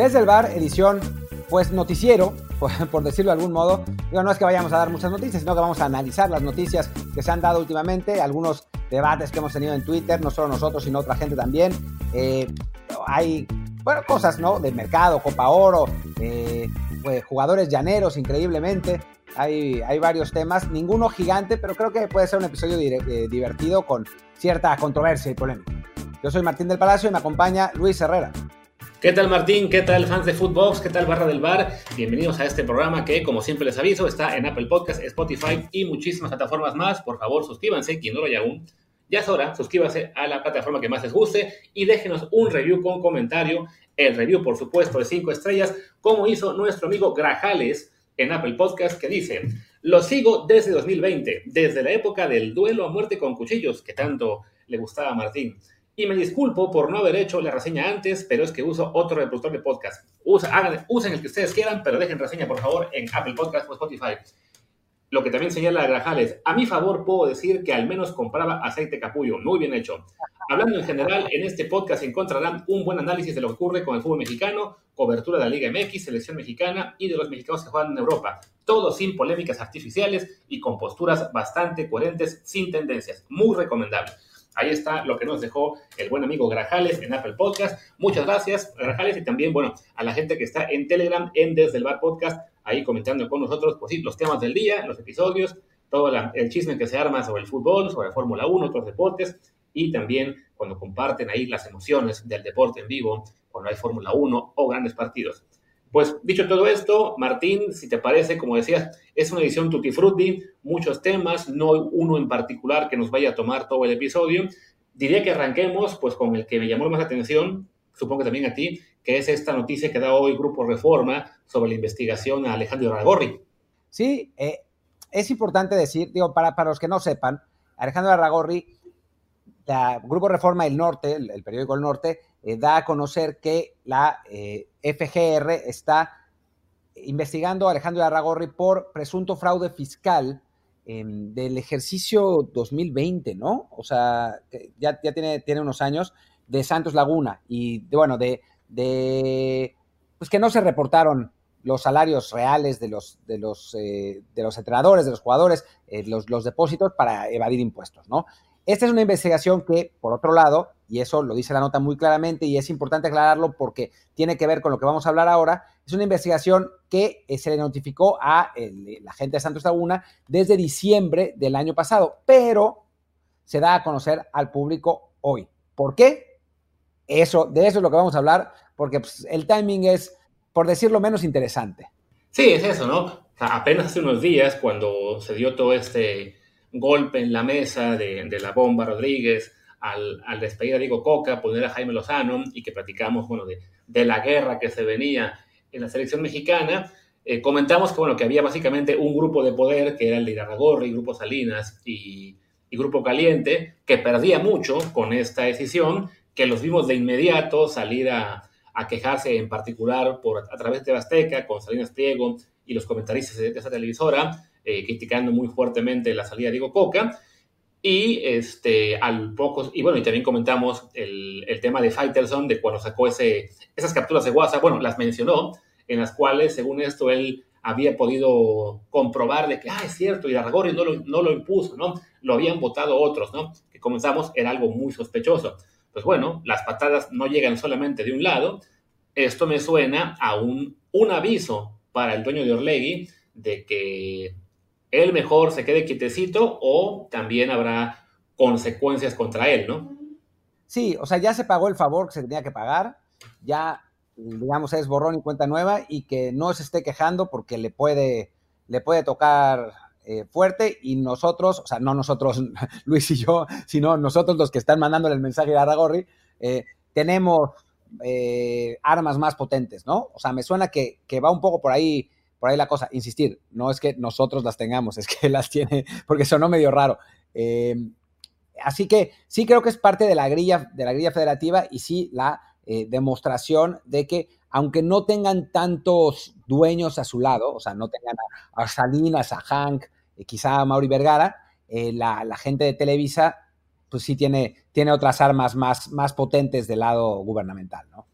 Desde el bar, edición, pues noticiero, por, decirlo de algún modo. Digo, no es que vayamos a dar muchas noticias, sino que vamos a analizar las noticias que se han dado últimamente, algunos debates que hemos tenido en Twitter, no solo nosotros, sino otra gente también. Eh, hay, bueno, cosas, ¿no? Del mercado, Copa Oro, eh, pues, jugadores llaneros, increíblemente. Hay, hay varios temas, ninguno gigante, pero creo que puede ser un episodio eh, divertido con cierta controversia y polémica. Yo soy Martín del Palacio y me acompaña Luis Herrera. ¿Qué tal Martín? ¿Qué tal fans de Footbox? ¿Qué tal Barra del Bar? Bienvenidos a este programa que, como siempre les aviso, está en Apple Podcast, Spotify y muchísimas plataformas más. Por favor, suscríbanse, quien no lo haya aún. Ya es hora, suscríbanse a la plataforma que más les guste y déjenos un review con comentario. El review, por supuesto, de 5 estrellas, como hizo nuestro amigo Grajales en Apple Podcast, que dice, lo sigo desde 2020, desde la época del duelo a muerte con cuchillos, que tanto le gustaba a Martín. Y me disculpo por no haber hecho la reseña antes, pero es que uso otro reproductor de podcast. usen el que ustedes quieran, pero dejen reseña, por favor, en Apple Podcast o Spotify. Lo que también señala Grajales, a mi favor puedo decir que al menos compraba aceite capullo, muy bien hecho. Hablando en general, en este podcast encontrarán un buen análisis de lo que ocurre con el fútbol mexicano, cobertura de la Liga MX, selección mexicana y de los mexicanos que juegan en Europa. Todo sin polémicas artificiales y con posturas bastante coherentes, sin tendencias. Muy recomendable. Ahí está lo que nos dejó el buen amigo Grajales en Apple Podcast. Muchas gracias, Grajales, y también, bueno, a la gente que está en Telegram, en Desde el Bar Podcast, ahí comentando con nosotros, pues los temas del día, los episodios, todo el chisme que se arma sobre el fútbol, sobre Fórmula 1, otros deportes, y también cuando comparten ahí las emociones del deporte en vivo, cuando hay Fórmula 1 o grandes partidos. Pues dicho todo esto, Martín, si te parece, como decías, es una edición tutti frutti, muchos temas, no uno en particular que nos vaya a tomar todo el episodio. Diría que arranquemos pues con el que me llamó más la atención, supongo que también a ti, que es esta noticia que da hoy Grupo Reforma sobre la investigación a Alejandro Aragorri. Sí, eh, es importante decir, digo, para, para los que no sepan, Alejandro Aragorri, la Grupo Reforma del Norte, el periódico El Norte, eh, da a conocer que la eh, FGR está investigando a Alejandro Arragorri por presunto fraude fiscal em, del ejercicio 2020, ¿no? O sea, ya, ya tiene, unos años de Santos Laguna y, de, bueno, de, de, pues que no se reportaron los salarios reales de los, de los, eh, de los entrenadores, de los jugadores, los, los depósitos para evadir impuestos, ¿no? Esta es una investigación que, por otro lado, y eso lo dice la nota muy claramente y es importante aclararlo porque tiene que ver con lo que vamos a hablar ahora, es una investigación que eh, se le notificó a la gente de Santos Laguna desde diciembre del año pasado, pero se da a conocer al público hoy. ¿Por qué? Eso, de eso es lo que vamos a hablar, porque pues, el timing es, por decirlo menos, interesante. Sí, es eso, ¿no? apenas hace unos días, cuando se dio todo este golpe en la mesa de, la bomba Rodríguez, al, despedir a Diego Coca, poner a Jaime Lozano y que platicamos, bueno, de, la guerra que se venía en la selección mexicana, eh, comentamos que, bueno, que había básicamente un grupo de poder, que era el de Irarragorri, Grupo Salinas y, Grupo Caliente, que perdía mucho con esta decisión, que los vimos de inmediato salir a, quejarse en particular por, a través de Azteca, con Salinas Pliego y los comentaristas de esa televisora, eh, criticando muy fuertemente la salida de Diego Coca. Y este, al poco, y bueno, y también comentamos el, el tema de Fighterson, de cuando sacó ese, esas capturas de WhatsApp, bueno, las mencionó, en las cuales, según esto, él había podido comprobar de que, ah, es cierto, y Aragorri no lo, no lo impuso, ¿no? Lo habían votado otros, ¿no? Que comenzamos, era algo muy sospechoso. Pues bueno, las patadas no llegan solamente de un lado. Esto me suena a un, un aviso para el dueño de Orlegui de que él mejor se quede quietecito o también habrá consecuencias contra él, ¿no? Sí, o sea, ya se pagó el favor que se tenía que pagar, ya, digamos, es borrón y cuenta nueva y que no se esté quejando porque le puede, le puede tocar eh, fuerte y nosotros, o sea, no nosotros, Luis y yo, sino nosotros los que están mandándole el mensaje a Aragorri, eh, tenemos eh, armas más potentes, ¿no? O sea, me suena que, que va un poco por ahí por ahí la cosa, insistir, no es que nosotros las tengamos, es que las tiene, porque sonó medio raro. Eh, así que sí creo que es parte de la grilla, de la grilla federativa y sí la eh, demostración de que aunque no tengan tantos dueños a su lado, o sea, no tengan a, Salinas, a Hank, eh, quizá a Mauri Vergara, la, gente de Televisa, pues sí tiene, tiene otras armas más, más potentes del lado gubernamental, ¿no?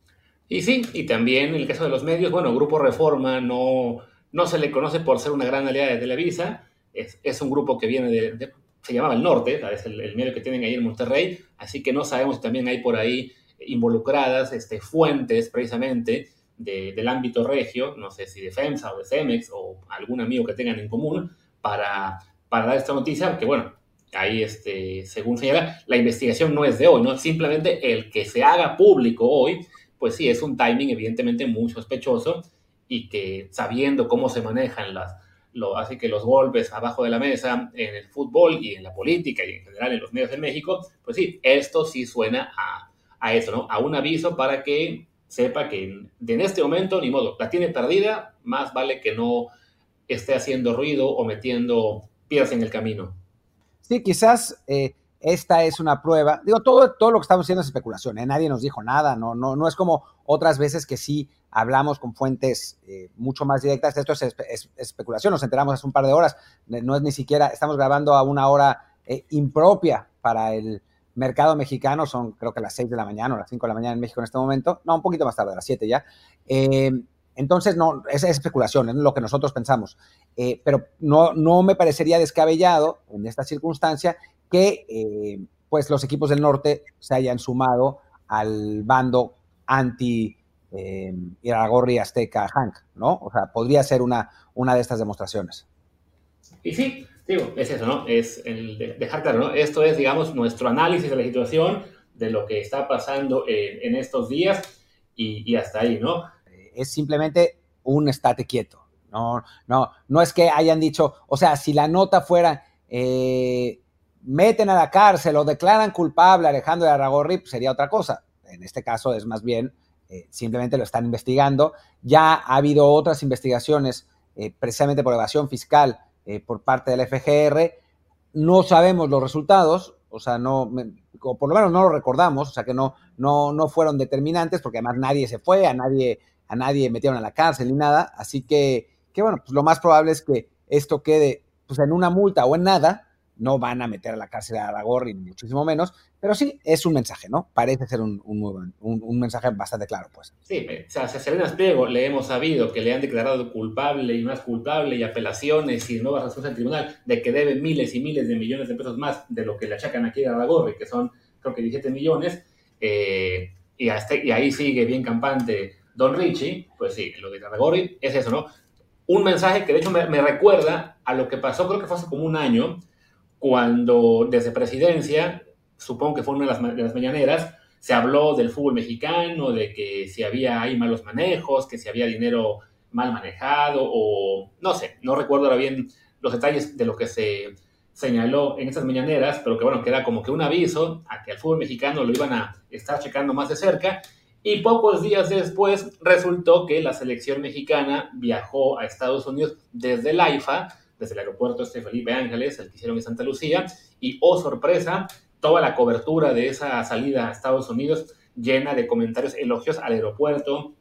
Y sí, y también el caso de los medios, bueno, Grupo Reforma no, no se le conoce por ser una gran aliada de Televisa, es, es un grupo que viene de, se llamaba El Norte, es el, medio que tienen ahí en Monterrey, así que no sabemos si también hay por ahí involucradas este, fuentes precisamente del ámbito regio, no sé si de FEMSA o de CEMEX o algún amigo que tengan en común para, para dar esta noticia, que bueno, ahí este, según señala, la investigación no es de hoy, ¿no? Simplemente el que se haga público hoy, pues sí, es un timing evidentemente muy sospechoso y que sabiendo cómo se manejan las, así que los golpes abajo de la mesa en el fútbol y en la política y en general en los medios de México, pues sí, esto sí suena a, a eso, ¿no? A un aviso para que sepa que en, en este momento, ni modo, la tiene perdida, más vale que no esté haciendo ruido o metiendo piedras en el camino. Sí, quizás eh, esta es una prueba. Digo, todo, todo lo que estamos haciendo es especulación, ¿eh? nadie nos dijo nada, no, no, no es como otras veces que sí hablamos con fuentes eh, mucho más directas. Esto es, especulación, nos enteramos hace un par de horas, no es ni siquiera, estamos grabando a una hora impropia para el mercado mexicano, son creo que las 6 de la mañana o las 5 de la mañana en México en este momento, no, un poquito más tarde, a las 7 ya. Entonces, no, esa es especulación, es lo que nosotros pensamos. Eh, pero no, no me parecería descabellado en esta circunstancia que eh, pues los equipos del norte se hayan sumado al bando anti eh, Iragorri Azteca Hank, ¿no? O sea, podría ser una, una de estas demostraciones. Y sí, digo, es eso, ¿no? Es el dejar claro, ¿no? Esto es, digamos, nuestro análisis de la situación, de lo que está pasando en, estos días y, y hasta ahí, ¿no? es simplemente un estate quieto. No, no, no es que hayan dicho, o sea, si la nota fuera, eh, meten a la cárcel o declaran culpable a Alejandro de Aragorri, pues sería otra cosa. En este caso es más bien, eh, simplemente lo están investigando. Ya ha habido otras investigaciones, eh, precisamente por evasión fiscal por parte del FGR. No sabemos los resultados, o sea, no, o por lo menos no lo recordamos, o sea, que no, no, no fueron determinantes, porque además nadie se fue, a nadie a nadie metieron a la cárcel ni nada, así que, que bueno, pues lo más probable es que esto quede pues en una multa o en nada, no van a meter a la cárcel a Aragorri, ni muchísimo menos, pero sí es un mensaje, ¿no? Parece ser un, un, un, mensaje bastante claro, pues. Sí, o sea, a Selena Espliego le hemos sabido que le han declarado culpable y más culpable y apelaciones y nuevas razones al tribunal de que debe miles y miles de millones de pesos más de lo que le achacan aquí a Aragorri, que son creo que 17 millones, eh, y, hasta, y ahí sigue bien campante Don Richie, pues sí, lo de Tarragorri es eso, ¿no? Un mensaje que de hecho me, recuerda a lo que pasó, creo que fue hace como un año, cuando desde presidencia, supongo que fue una de las, de las mañaneras, se habló del fútbol mexicano, de que si había ahí malos manejos, que si había dinero mal manejado, o no sé, no recuerdo ahora bien los detalles de lo que se señaló en esas mañaneras, pero que bueno, que era como que un aviso a que al fútbol mexicano lo iban a estar checando más de cerca y pocos días después resultó que la selección mexicana viajó a Estados Unidos desde el AIFA, desde el aeropuerto este Felipe Ángeles, el que hicieron en Santa Lucía, y oh sorpresa, toda la cobertura de esa salida a Estados Unidos llena de comentarios elogios al aeropuerto,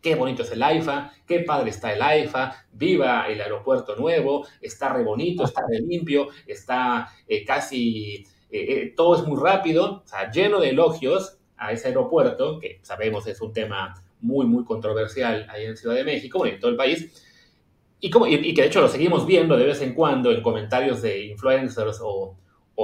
qué bonito es el AIFA, qué padre está el AIFA, viva el aeropuerto nuevo, está re bonito, está re limpio, está eh, casi, eh, eh, todo es muy rápido, o sea, lleno de elogios a ese aeropuerto, que sabemos es un tema muy, muy controversial ahí en Ciudad de México, en todo el país, y, como, y, que de hecho lo seguimos viendo de vez en cuando en comentarios de influencers o,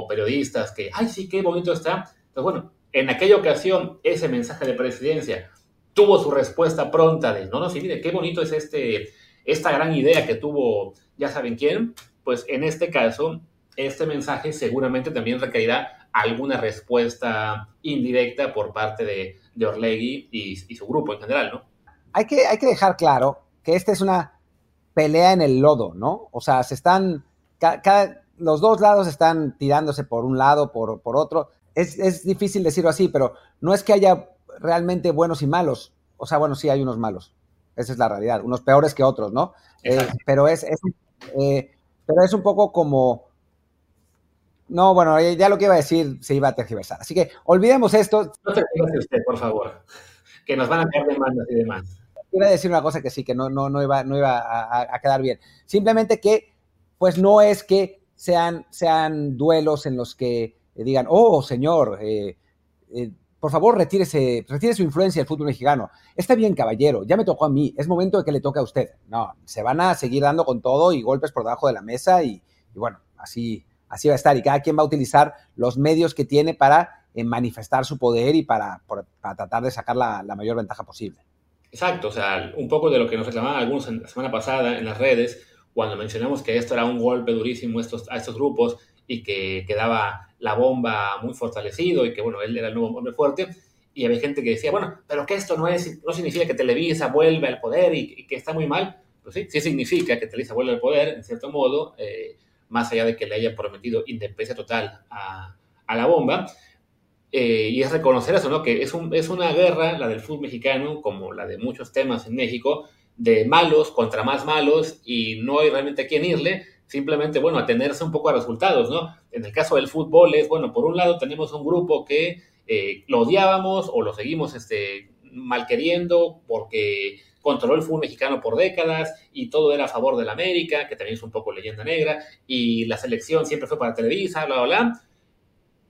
periodistas que, ay, sí, qué bonito está. Entonces, bueno, en aquella ocasión ese mensaje de presidencia tuvo su respuesta pronta de, no, no, sí, mire, qué bonito es este, esta gran idea que tuvo, ya saben quién, pues en este caso, este mensaje seguramente también requerirá alguna respuesta indirecta por parte de, de Orlegui y, su grupo en general, ¿no? Hay que, hay que dejar claro que esta es una pelea en el lodo, ¿no? O sea, se están, cada, los dos lados están tirándose por un lado, por, por otro. Es, es, difícil decirlo así, pero no es que haya realmente buenos y malos. O sea, bueno, sí hay unos malos. Esa es la realidad. Unos peores que otros, ¿no? Eh, pero, es, es eh, pero es un poco como no, bueno, ya lo que iba a decir se iba a tergiversar. Así que olvidemos esto. No tergiverse usted, por favor, que nos van a caer demandas y demás. Iba a decir una cosa que sí, que no, no, no iba, no iba a, quedar bien. Simplemente que, pues no es que sean, sean duelos en los que digan, oh, señor, eh, eh, por favor, retírese, retire su influencia del fútbol mexicano. Está bien, caballero, ya me tocó a mí, es momento de que le toque a usted. No, se van a seguir dando con todo y golpes por debajo de la mesa y, bueno, así, así va a estar. Y cada quien va a utilizar los medios que tiene para eh, manifestar su poder y para, tratar de sacar la, mayor ventaja posible. Exacto, o sea, un poco de lo que nos reclamaban algunos la semana pasada en las redes, cuando mencionamos que esto era un golpe durísimo estos, a estos grupos y que quedaba la bomba muy fortalecido y que, bueno, él era el nuevo hombre fuerte. Y había gente que decía, bueno, pero que esto no, es, no significa que Televisa vuelve al poder y, que está muy mal. Pues sí, sí significa que Televisa vuelve al poder, en cierto modo, eh, más allá de que le haya prometido independencia total a, a la bomba. Eh, y es reconocer eso, ¿no? Que es, un, es una guerra, la del fútbol mexicano, como la de muchos temas en México, de malos contra más malos y no hay realmente a quién irle simplemente, bueno, atenerse un poco a resultados, ¿no? En el caso del fútbol es, bueno, por un lado tenemos un grupo que eh, lo odiábamos o lo seguimos este, mal queriendo porque controló el fútbol mexicano por décadas y todo era a favor de la América, que también es un poco leyenda negra, y la selección siempre fue para Televisa, bla, bla, bla.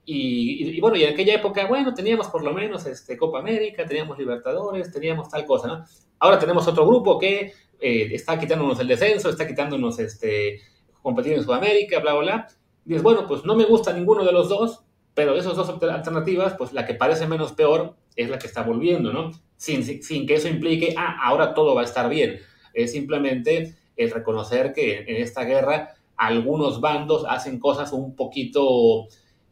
Y, bueno, y en aquella época, bueno, teníamos por lo menos este, Copa América, teníamos Libertadores, teníamos tal cosa, ¿no? Ahora tenemos otro grupo que eh, está quitándonos el descenso, está quitándonos este, competir en Sudamérica, bla, bla, bla. Y dices, bueno, pues no me gusta ninguno de los dos, pero de esas dos alternativas, pues la que parece menos peor es la que está volviendo, ¿no? Sin, sin que eso implique, ah, ahora todo va a estar bien. Es simplemente el reconocer que en esta guerra algunos bandos hacen cosas un poquito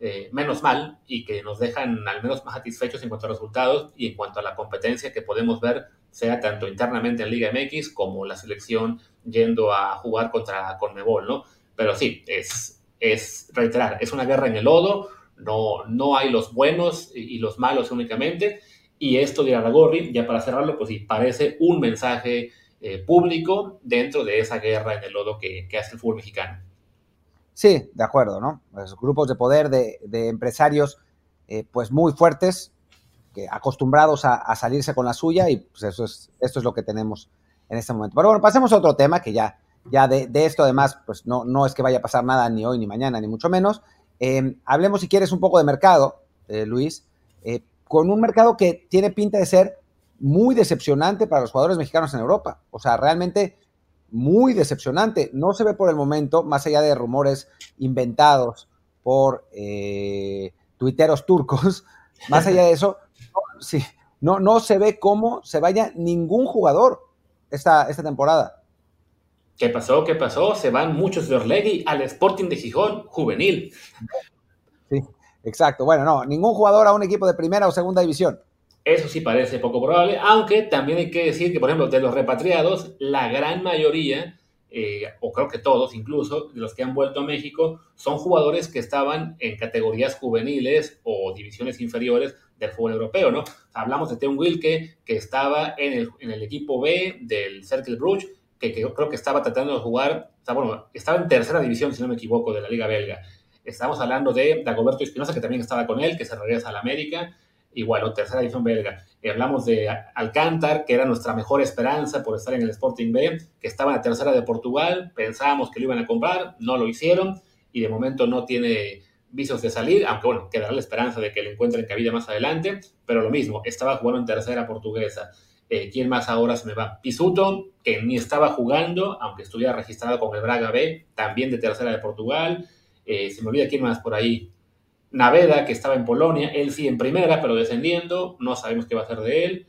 eh, menos mal y que nos dejan al menos más satisfechos en cuanto a resultados y en cuanto a la competencia que podemos ver, sea tanto internamente en Liga MX como la selección yendo a jugar contra Conmebol, ¿no? Pero sí, es, es reiterar, es una guerra en el lodo, no, no hay los buenos y los malos únicamente, y esto de Aragorri, ya para cerrarlo, pues sí, parece un mensaje eh, público dentro de esa guerra en el lodo que, que, hace el fútbol mexicano. Sí, de acuerdo, ¿no? Grupos de poder de, empresarios, eh, pues muy fuertes, acostumbrados a, salirse con la suya, y pues eso es, esto es lo que tenemos en este momento. Pero bueno, pasemos a otro tema que ya, ya de, esto además, pues no, no es que vaya a pasar nada ni hoy ni mañana, ni mucho menos. Eh, hablemos si quieres un poco de mercado, eh, Luis, con un mercado que tiene pinta de ser muy decepcionante para los jugadores mexicanos en Europa. O sea, realmente muy decepcionante. No se ve por el momento, más allá de rumores inventados por tuiteros turcos, más allá de eso, sí, no, no se ve cómo se vaya ningún jugador esta, esta temporada. ¿Qué pasó? ¿Qué pasó? Se van muchos de Orlegui al Sporting de Gijón juvenil. Sí, exacto. Bueno, no, ningún jugador a un equipo de primera o segunda división. Eso sí parece poco probable, aunque también hay que decir que, por ejemplo, de los repatriados, la gran mayoría, eh, o creo que todos incluso, de los que han vuelto a México, son jugadores que estaban en categorías juveniles o divisiones inferiores del fútbol europeo, ¿no? Hablamos de Teun Wilke, que estaba en el, equipo B del Cercle Bruges, que, creo que estaba tratando de jugar, bueno, estaba en tercera división, si no me equivoco, de la Liga Belga. Estamos hablando de Dagoberto Espinosa, que también estaba con él, que se regresa a la América, igual, o tercera división belga. Hablamos de Alcántar, que era nuestra mejor esperanza por estar en el Sporting B, que estaba en la tercera de Portugal, pensábamos que lo iban a comprar, no lo hicieron, y de momento no tiene vicios de salir, aunque bueno, quedará la esperanza de que le encuentren cabida más adelante, pero lo mismo, estaba jugando en tercera portuguesa. Eh, ¿Quién más ahora se me va? Pisuto, que ni estaba jugando, aunque estuviera registrado con el Braga B, también de tercera de Portugal. Eh, se me olvida quién más por ahí. Naveda, que estaba en Polonia, él sí en primera, pero descendiendo, no sabemos qué va a hacer de él.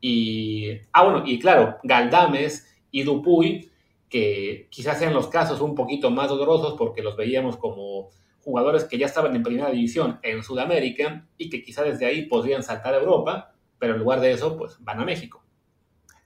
Y, ah, bueno, y claro, Galdames y Dupuy, que quizás sean los casos un poquito más dolorosos porque los veíamos como jugadores que ya estaban en primera división en Sudamérica y que quizá desde ahí podrían saltar a Europa, pero en lugar de eso, pues van a México.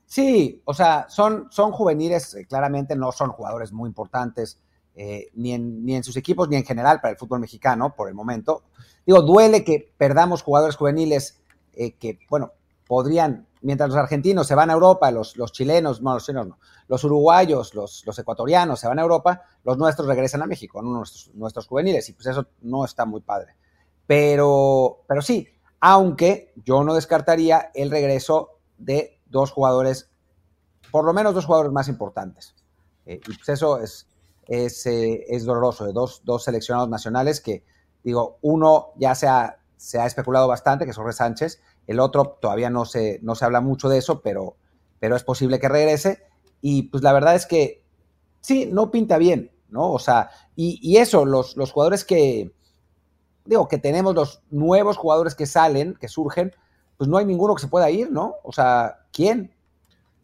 Sí, o sea, son, son juveniles, eh, claramente no son jugadores muy importantes, eh, ni, en, ni en sus equipos, ni en general para el fútbol mexicano por el momento. Digo, duele que perdamos jugadores juveniles eh, que, bueno, podrían mientras los argentinos se van a Europa, los, los chilenos, no, los chilenos no, los uruguayos, los, los, ecuatorianos se van a Europa, los nuestros regresan a México, nuestros, nuestros juveniles, y pues eso no está muy padre. Pero, pero sí, aunque yo no descartaría el regreso de dos jugadores, por lo menos dos jugadores más importantes. Eh, y pues eso es, es, eh, es doloroso, de dos, dos seleccionados nacionales que, digo, uno ya se ha se ha especulado bastante, que es Jorge Sánchez. El otro todavía no se, no se habla mucho de eso, pero, pero es posible que regrese. Y pues la verdad es que sí, no pinta bien, ¿no? O sea, y, eso, los, los jugadores que, digo, que tenemos, los nuevos jugadores que salen, que surgen, pues no hay ninguno que se pueda ir, ¿no? O sea, ¿quién?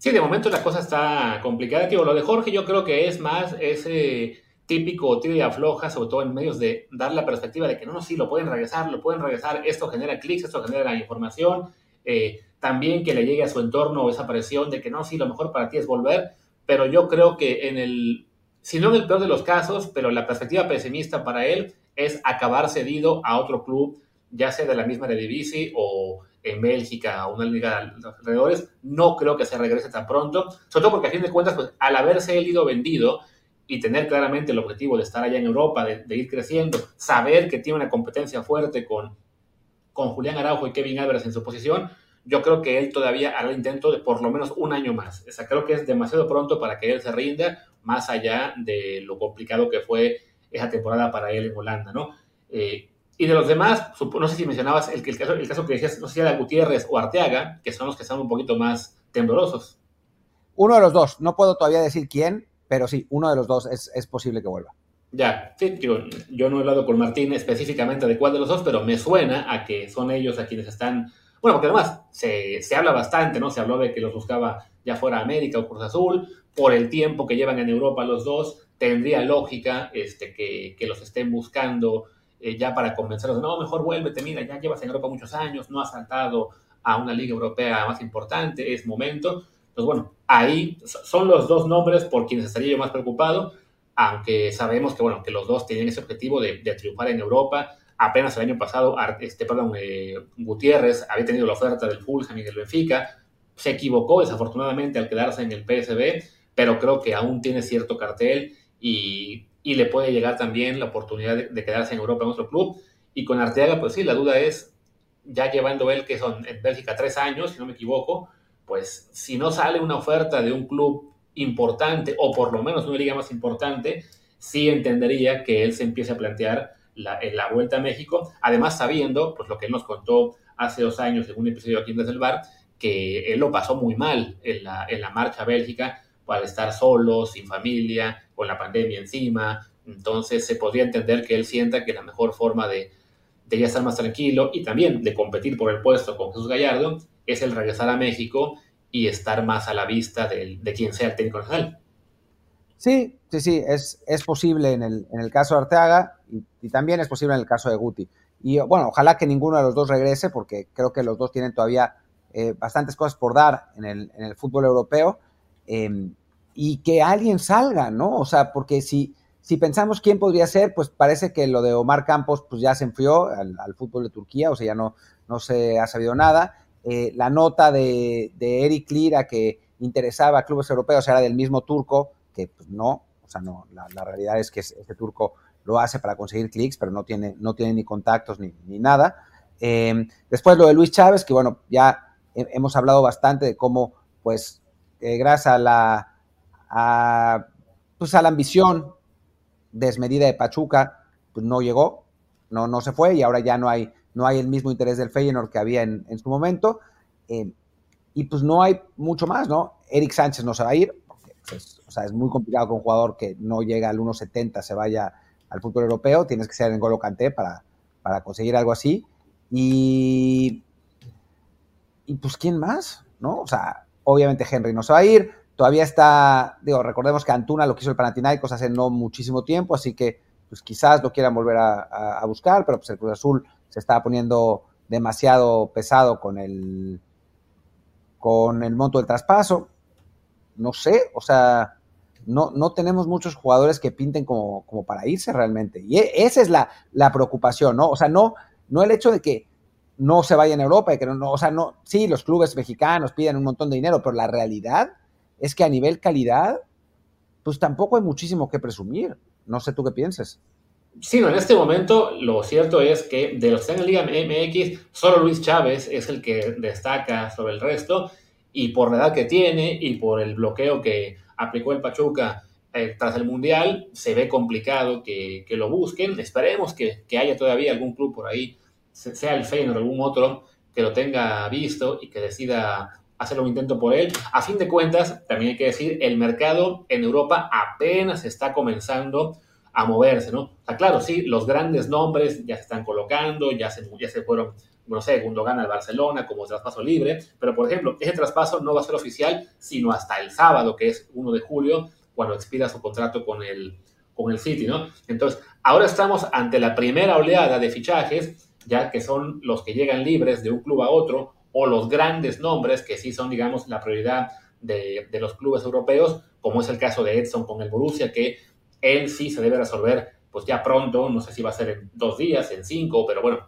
Sí, de momento la cosa está complicada. Tío, lo de Jorge yo creo que es más ese típico tiro y afloja, sobre todo en medios de dar la perspectiva de que no, no, sí, lo pueden regresar, lo pueden regresar, esto genera clics, esto genera información, eh, también que le llegue a su entorno esa presión de que no, sí, lo mejor para ti es volver, pero yo creo que en el, si no en el peor de los casos, pero la perspectiva pesimista para él es acabar cedido a otro club, ya sea de la misma Eredivisie o en Bélgica o una liga de alrededores, no creo que se regrese tan pronto, sobre todo porque a fin de cuentas, pues, al haberse él ido vendido, y tener claramente el objetivo de estar allá en Europa, de, ir creciendo, saber que tiene una competencia fuerte con, con Julián Araujo y Kevin Álvarez en su posición, yo creo que él todavía hará el intento de por lo menos un año más. Creo que es demasiado pronto para que él se rinda, más allá de lo complicado que fue esa temporada para él en Holanda, ¿no? Eh, y de los demás, no sé si mencionabas el, el, caso, el caso que decías, no sé si era Gutiérrez o Arteaga, que son los que están un poquito más temblorosos. Uno de los dos, no puedo todavía decir quién, pero sí, uno de los dos es, posible que vuelva. Ya, sí, yo no he hablado con Martín específicamente de cuál de los dos, pero me suena a que son ellos a quienes están. Bueno, porque además se, habla bastante, ¿no? Se habló de que los buscaba ya fuera América o Cruz Azul, por el tiempo que llevan en Europa los dos, tendría lógica este, que, los estén buscando eh, ya para convencerlos de no, mejor vuélvete, mira, ya llevas en Europa muchos años, no has saltado a una liga europea más importante, es momento. Pues bueno, ahí son los dos nombres por quienes estaría yo más preocupado, aunque sabemos que, bueno, que los dos tienen ese objetivo de, triunfar en Europa. Apenas el año pasado, este, perdón, eh, Gutiérrez había tenido la oferta del Fulham y del Benfica. Se equivocó desafortunadamente al quedarse en el PSB, pero creo que aún tiene cierto cartel y, le puede llegar también la oportunidad de, quedarse en Europa en otro club. Y con Arteaga, pues sí, la duda es, ya llevando él, que son en Bélgica tres años, si no me equivoco, pues si no sale una oferta de un club importante o por lo menos una liga más importante, sí entendería que él se empiece a plantear la, la vuelta a México, además sabiendo, pues lo que él nos contó hace dos años en un episodio aquí en Desde el Bar, que él lo pasó muy mal en la, en la marcha a Bélgica para estar solo, sin familia, con la pandemia encima, entonces se podría entender que él sienta que la mejor forma de, de estar más tranquilo y también de competir por el puesto con Jesús Gallardo es el regresar a México y estar más a la vista de, de quien sea el técnico nacional. Sí, sí, sí, es, es posible en el, en el, caso de Arteaga y, también es posible en el caso de Guti. Y bueno, ojalá que ninguno de los dos regrese porque creo que los dos tienen todavía eh, bastantes cosas por dar en el, en el fútbol europeo em, y que alguien salga, ¿no? O sea, porque si, si pensamos quién podría ser, pues parece que lo de Omar Campos pues ya se enfrió al, fútbol de Turquía, o sea, ya no, no se ha sabido nada. Eh, la nota de, Eric Lira que interesaba a clubes europeos era del mismo turco, que pues, no, o sea, no, la, realidad es que este turco lo hace para conseguir clics, pero no tiene, no tiene ni contactos ni, nada. Em, después lo de Luis Chávez, que bueno, ya hemos hablado bastante de cómo, pues, eh, gracias a la, a, pues, a la ambición desmedida de Pachuca, pues no llegó, no, no se fue y ahora ya no hay no hay el mismo interés del Feyenoord que había en, su momento. Eh, y pues no hay mucho más, ¿no? Eric Sánchez no se va a ir, porque pues, o sea, es muy complicado que un jugador que no llega al 1.70 se vaya al fútbol europeo, tienes que ser en Golo Canté para, para conseguir algo así. Y, y pues, ¿quién más? ¿No? O sea, obviamente Henry no se va a ir, todavía está, digo, recordemos que Antuna lo quiso el Panathinaikos hace no muchísimo tiempo, así que pues quizás lo quieran volver a, buscar, pero pues el Cruz Azul se estaba poniendo demasiado pesado con el, con el monto del traspaso. No sé, o sea, no, no tenemos muchos jugadores que pinten como, como para irse realmente. Y e, esa es la, la, preocupación, ¿no? O sea, no, no el hecho de que no se vaya en Europa y que no, o sea, no, sí, los clubes mexicanos piden un montón de dinero, pero la realidad es que a nivel calidad, pues tampoco hay muchísimo que presumir. No sé tú qué pienses. Sí, en este momento lo cierto es que de los que están en Liga MX, solo Luis Chávez es el que destaca sobre el resto y por la edad que tiene y por el bloqueo que aplicó el Pachuca eh, tras el Mundial, se ve complicado que, lo busquen. Esperemos que, haya todavía algún club por ahí sea el Feyenoord o algún otro que lo tenga visto y que decida hacer un intento por él. A fin de cuentas, también hay que decir, el mercado en Europa apenas está comenzando a moverse, ¿no? Claro, sí, los grandes nombres ya se están colocando, ya se, ya se fueron, no sé, Gundogan al Barcelona como traspaso libre, pero por ejemplo, ese traspaso no va a ser oficial sino hasta el sábado, que es 1 de julio, cuando expira su contrato con el, con el City, ¿no? Entonces, ahora estamos ante la primera oleada de fichajes, ya que son los que llegan libres de un club a otro, o los grandes nombres que sí son, digamos, la prioridad de, de los clubes europeos, como es el caso de Edson con el Borussia, que él sí se debe resolver pues ya pronto, no sé si va a ser en dos días, en cinco, pero bueno,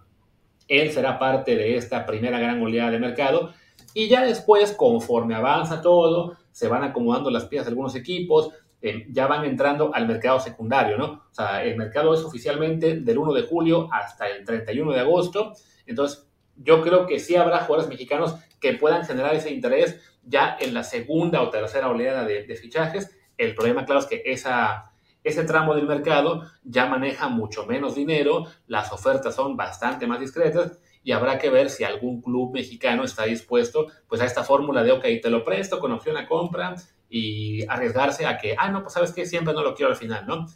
él será parte de esta primera gran oleada de mercado y ya después, conforme avanza todo, se van acomodando las piezas de algunos equipos, eh, ya van entrando al mercado secundario, ¿no? O sea, el mercado es oficialmente del 1 de julio hasta el 31 de agosto, entonces yo creo que sí habrá jugadores mexicanos que puedan generar ese interés ya en la segunda o tercera oleada de, de fichajes. El problema, claro, es que esa ese tramo del mercado ya maneja mucho menos dinero, las ofertas son bastante más discretas y habrá que ver si algún club mexicano está dispuesto pues a esta fórmula de, ok, te lo presto con opción a compra y arriesgarse a que, ah, no, pues sabes que siempre no lo quiero al final, ¿no?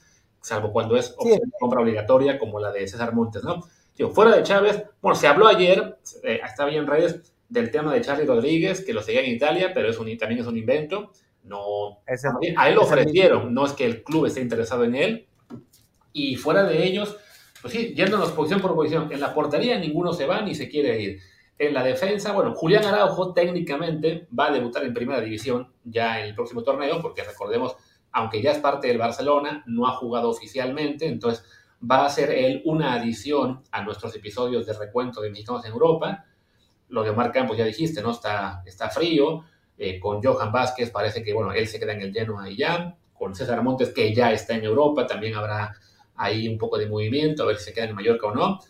Salvo cuando es opción de compra obligatoria como la de César Montes, ¿no? Fuera de Chávez, bueno, se habló ayer, eh, estaba en redes, del tema de Charlie Rodríguez, que lo seguía en Italia, pero es un, también es un invento. No, a él lo ofrecieron, no es que el club esté interesado en él. Y fuera de ellos, pues sí, yéndonos posición por posición, en la portería ninguno se va ni se quiere ir. En la defensa, bueno, Julián Araujo técnicamente va a debutar en primera división ya en el próximo torneo, porque recordemos, aunque ya es parte del Barcelona, no ha jugado oficialmente, entonces va a ser él una adición a nuestros episodios de recuento de mexicanos en Europa. Lo de Omar Campos ya dijiste, ¿no? Está, está frío. Eh, con Johan Vázquez parece que, bueno, él se queda en el lleno ahí ya. Con César Montes, que ya está en Europa, también habrá ahí un poco de movimiento, a ver si se queda en Mallorca o no.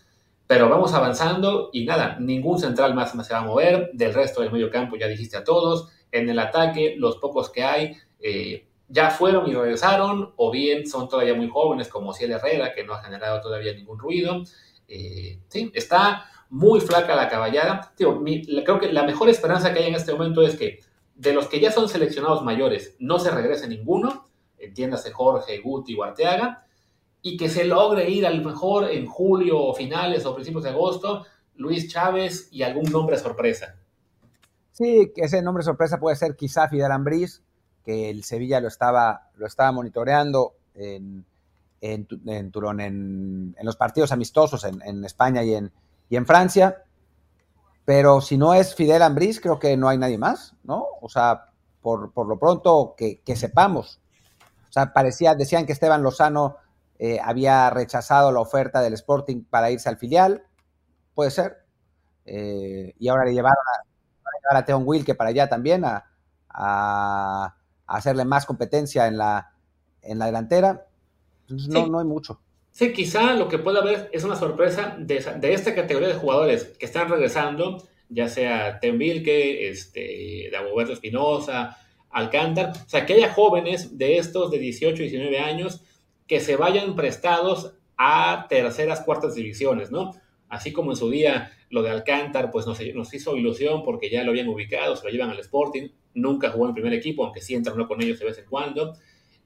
Pero vamos avanzando y nada, ningún central más, se va a mover. Del resto del medio campo ya dijiste a todos. En el ataque, los pocos que hay eh, ya fueron y regresaron, o bien son todavía muy jóvenes, como Ciel Herrera, que no ha generado todavía ningún ruido. Eh, sí, está muy flaca la caballada. creo que la mejor esperanza que hay en este momento es que de los que ya son seleccionados mayores, no se regrese ninguno, entiéndase Jorge, Guti o Arteaga, y que se logre ir a lo mejor en julio, finales o principios de agosto, Luis Chávez y algún nombre sorpresa. Sí, ese nombre sorpresa puede ser quizá Fidel Ambriz, que el Sevilla lo estaba, lo estaba monitoreando en, en, en, en, los partidos amistosos en, España y en, y en Francia. Pero si no es Fidel Ambriz, creo que no hay nadie más, ¿no? O sea, por, lo pronto que, sepamos. O sea, parecía, decían que Esteban Lozano eh, había rechazado la oferta del Sporting para irse al filial. Puede ser. Eh, y ahora le llevaron a, a Teon Will, que para allá también, a, hacerle más competencia en la, en la delantera. Entonces, no, no hay mucho. Sí, quizá lo que pueda haber es una sorpresa de, de esta categoría de jugadores que están regresando, ya sea Tem Vilke, este, Dagoberto Espinosa, Alcántar, o sea, que haya jóvenes de estos de 18, 19 años que se vayan prestados a terceras, cuartas divisiones, ¿no? Así como en su día lo de Alcántar, pues nos, nos hizo ilusión porque ya lo habían ubicado, se lo llevan al Sporting, nunca jugó en primer equipo, aunque sí entran con ellos de vez en cuando.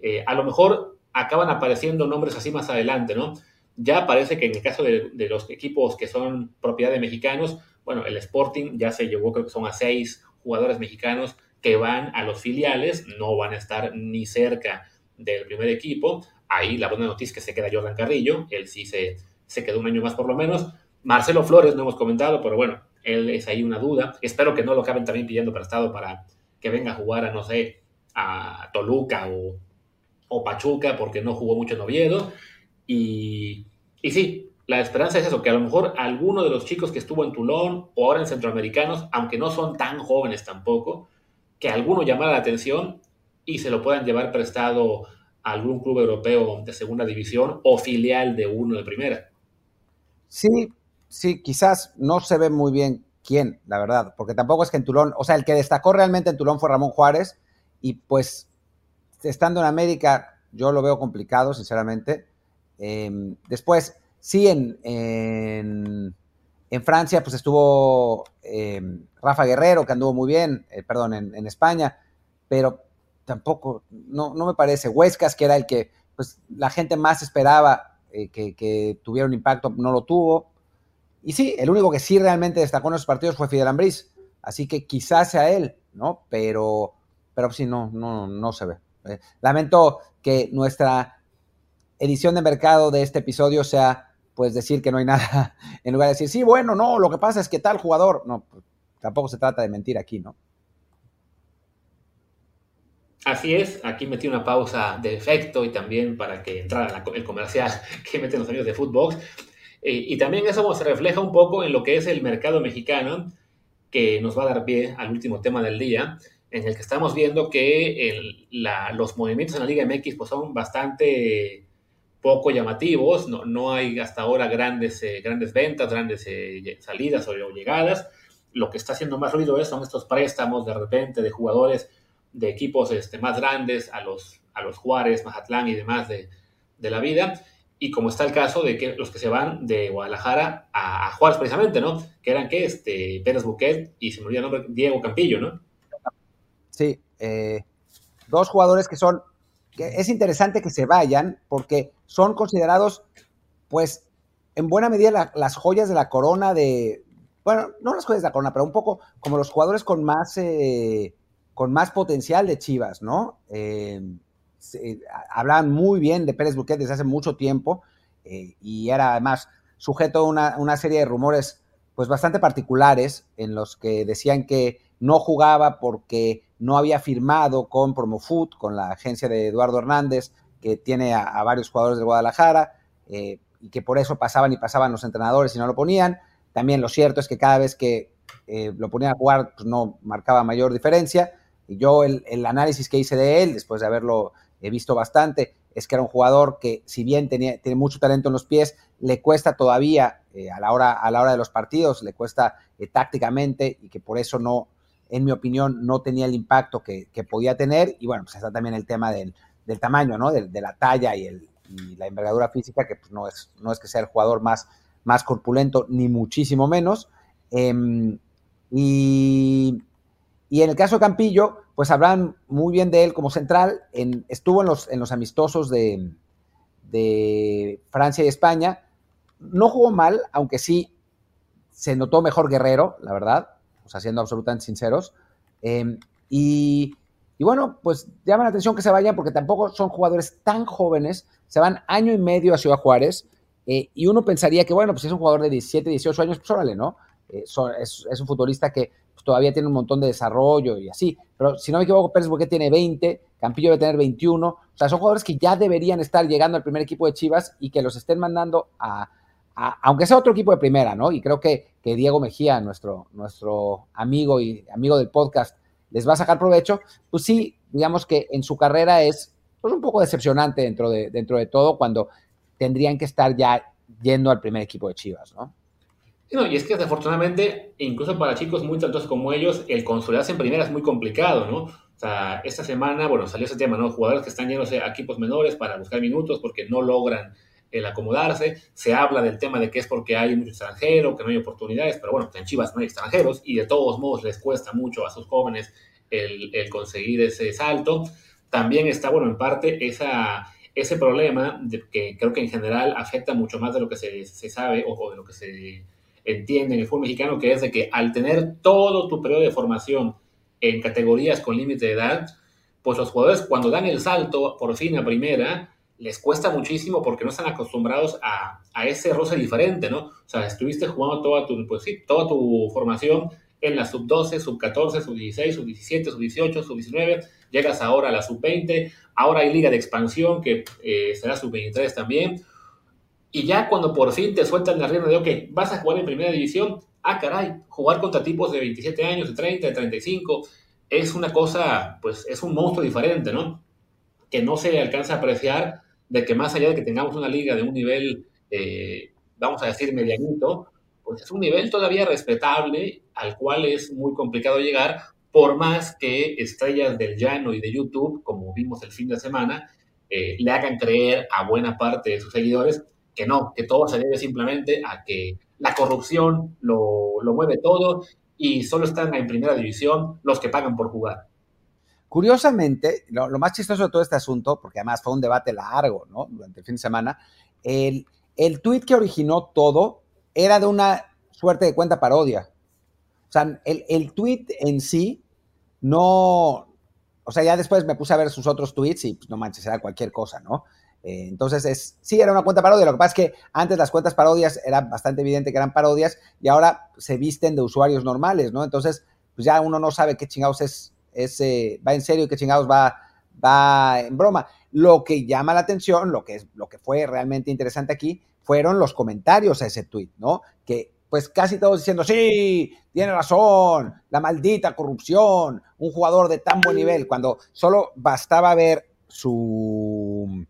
Eh, a lo mejor acaban apareciendo nombres así más adelante, ¿no? Ya parece que en el caso de, los equipos que son propiedad de mexicanos, bueno, el Sporting ya se llevó, creo que son a seis jugadores mexicanos que van a los filiales, no van a estar ni cerca del primer equipo. Ahí la buena noticia es que se queda Jordan Carrillo, él sí se, se quedó un año más por lo menos. Marcelo Flores no hemos comentado, pero bueno, él es ahí una duda. Espero que no lo acaben también pidiendo prestado para que venga a jugar a, no sé, a Toluca o, o Pachuca porque no jugó mucho en Oviedo. Y, y sí, la esperanza es eso, que a lo mejor alguno de los chicos que estuvo en Tulón o ahora en Centroamericanos, aunque no son tan jóvenes tampoco, que alguno llamara la atención y se lo puedan llevar prestado a algún club europeo de segunda división o filial de uno de primera. Sí, sí, quizás no se ve muy bien quién, la verdad, porque tampoco es que en Tulón, o sea, el que destacó realmente en Tulón fue Ramón Juárez y pues estando en América, yo lo veo complicado, sinceramente. Em, después, sí, en, en, Francia, pues estuvo eh, Rafa Guerrero, que anduvo muy bien, eh, perdón, en, España, pero tampoco, no, no me parece. Huescas, que era el que pues, la gente más esperaba eh, que, tuviera un impacto, no lo tuvo. Y sí, el único que sí realmente destacó en esos partidos fue Fidel Ambriz, así que quizás sea él, ¿no? Pero, pero sí, no, no, no se ve. lamento que nuestra edición de mercado de este episodio sea pues decir que no hay nada, en lugar de decir, sí, bueno, no, lo que pasa es que tal jugador, no, pues, tampoco se trata de mentir aquí, ¿no? Así es, aquí metí una pausa de efecto y también para que entrara el comercial que meten los amigos de Footbox. Eh, y también eso se refleja un poco en lo que es el mercado mexicano, que nos va a dar pie al último tema del día, en el que estamos viendo que los movimientos en la Liga MX pues, son bastante poco llamativos, no, no hay hasta ahora grandes, eh, grandes ventas, grandes eh, salidas o, llegadas. Lo que está haciendo más ruido es, son estos préstamos de repente de jugadores de equipos este, más grandes a los, a los Juárez, Mazatlán y demás de, de la vida. Y como está el caso de que los que se van de Guadalajara a, Juárez precisamente, ¿no? Que eran que este Pérez Buquet y se me olvidó el nombre, Diego Campillo, ¿no? Sí, eh, dos jugadores que son es interesante que se vayan porque son considerados, pues, en buena medida las joyas de la corona de, bueno, no las joyas de la corona, pero un poco como los jugadores con más, eh, con más potencial de Chivas, ¿no? Eh, hablaban muy bien de Pérez Buquet desde hace mucho tiempo eh, y era además sujeto a una, una serie de rumores pues bastante particulares en los que decían que no jugaba porque no había firmado con Promofoot, con la agencia de Eduardo Hernández, que tiene a, varios jugadores de Guadalajara, eh, y que por eso pasaban y pasaban los entrenadores y no lo ponían. También lo cierto es que cada vez que eh, lo ponían a jugar, pues no marcaba mayor diferencia. Y yo el, análisis que hice de él, después de haberlo he visto bastante, es que era un jugador que, si bien tenía, tiene mucho talento en los pies, le cuesta todavía eh, a, la hora, a la hora de los partidos, le cuesta tácticamente y que por eso no, en mi opinión, no tenía el impacto que, podía tener. Y bueno, pues está también el tema del, tamaño, ¿no? De, la talla y, el, la envergadura física, que pues no, es, no es que sea el jugador más, más corpulento, ni muchísimo menos. Em, y, en el caso de Campillo, pues hablan muy bien de él como central. En, estuvo en los, en los amistosos de, de Francia y España. No jugó mal, aunque sí se notó mejor Guerrero, la verdad o sea, siendo absolutamente sinceros. Em, y, bueno, pues llama la atención que se vayan porque tampoco son jugadores tan jóvenes, se van año y medio a Ciudad Juárez eh, y uno pensaría que, bueno, pues si es un jugador de 17, 18 años, pues órale, ¿no? Eh, es, un futbolista que pues, todavía tiene un montón de desarrollo y así, pero si no me equivoco, Pérez Boquet tiene 20, Campillo debe tener 21, o sea, son jugadores que ya deberían estar llegando al primer equipo de Chivas y que los estén mandando a, aunque sea otro equipo de primera, ¿no? Y creo que, que, Diego Mejía, nuestro, nuestro amigo y amigo del podcast, les va a sacar provecho, pues sí, digamos que en su carrera es pues, un poco decepcionante dentro de, dentro de todo cuando tendrían que estar ya yendo al primer equipo de Chivas, ¿no? No, y es que desafortunadamente, incluso para chicos muy talentosos como ellos, el consolidarse en primera es muy complicado, ¿no? O sea, esta semana, bueno, salió ese tema, ¿no? Jugadores que están yéndose a equipos menores para buscar minutos porque no logran el acomodarse. Se habla del tema de que es porque hay mucho extranjero, que no hay oportunidades, pero bueno, en Chivas no hay extranjeros y de todos modos les cuesta mucho a sus jóvenes el, conseguir ese salto. También está, bueno, en parte esa, ese problema que creo que en general afecta mucho más de lo que se, sabe o, de lo que se entiende en el fútbol mexicano, que es de que al tener todo tu periodo de formación en categorías con límite de edad, pues los jugadores cuando dan el salto por fin a primera, les cuesta muchísimo porque no están acostumbrados a, ese roce diferente, ¿no? O sea, estuviste jugando toda tu, pues sí, toda tu formación en la sub-12, sub-14, sub-16, sub-17, sub-18, sub-19, llegas ahora a la sub-20, ahora hay liga de expansión que eh, será sub-23 también, y ya cuando por fin te sueltan la rienda de, ok, vas a jugar en primera división, ah, caray, jugar contra tipos de 27 años, de 30, de 35, es una cosa, pues es un monstruo diferente, ¿no? Que no se alcanza a apreciar de que más allá de que tengamos una liga de un nivel, eh, vamos a decir, medianito, pues es un nivel todavía respetable al cual es muy complicado llegar, por más que estrellas del llano y de YouTube, como vimos el fin de semana, eh, le hagan creer a buena parte de sus seguidores que no, que todo se debe simplemente a que la corrupción lo, lo mueve todo y solo están en primera división los que pagan por jugar. Curiosamente, lo, más chistoso de todo este asunto, porque además fue un debate largo, ¿no? Durante el fin de semana, el, el tweet que originó todo era de una suerte de cuenta parodia. O sea, el, el tweet en sí no. O sea, ya después me puse a ver sus otros tweets y pues, no manches, era cualquier cosa, ¿no? Eh, entonces, es, sí, era una cuenta parodia. Lo que pasa es que antes las cuentas parodias era bastante evidente que eran parodias y ahora se visten de usuarios normales, ¿no? Entonces, pues ya uno no sabe qué chingados es, eh, va en serio y qué chingados va, va en broma. Lo que llama la atención, lo que, es, lo que fue realmente interesante aquí, fueron los comentarios a ese tweet, ¿no? Que pues casi todos diciendo, sí, tiene razón, la maldita corrupción, un jugador de tan buen nivel, cuando solo bastaba ver su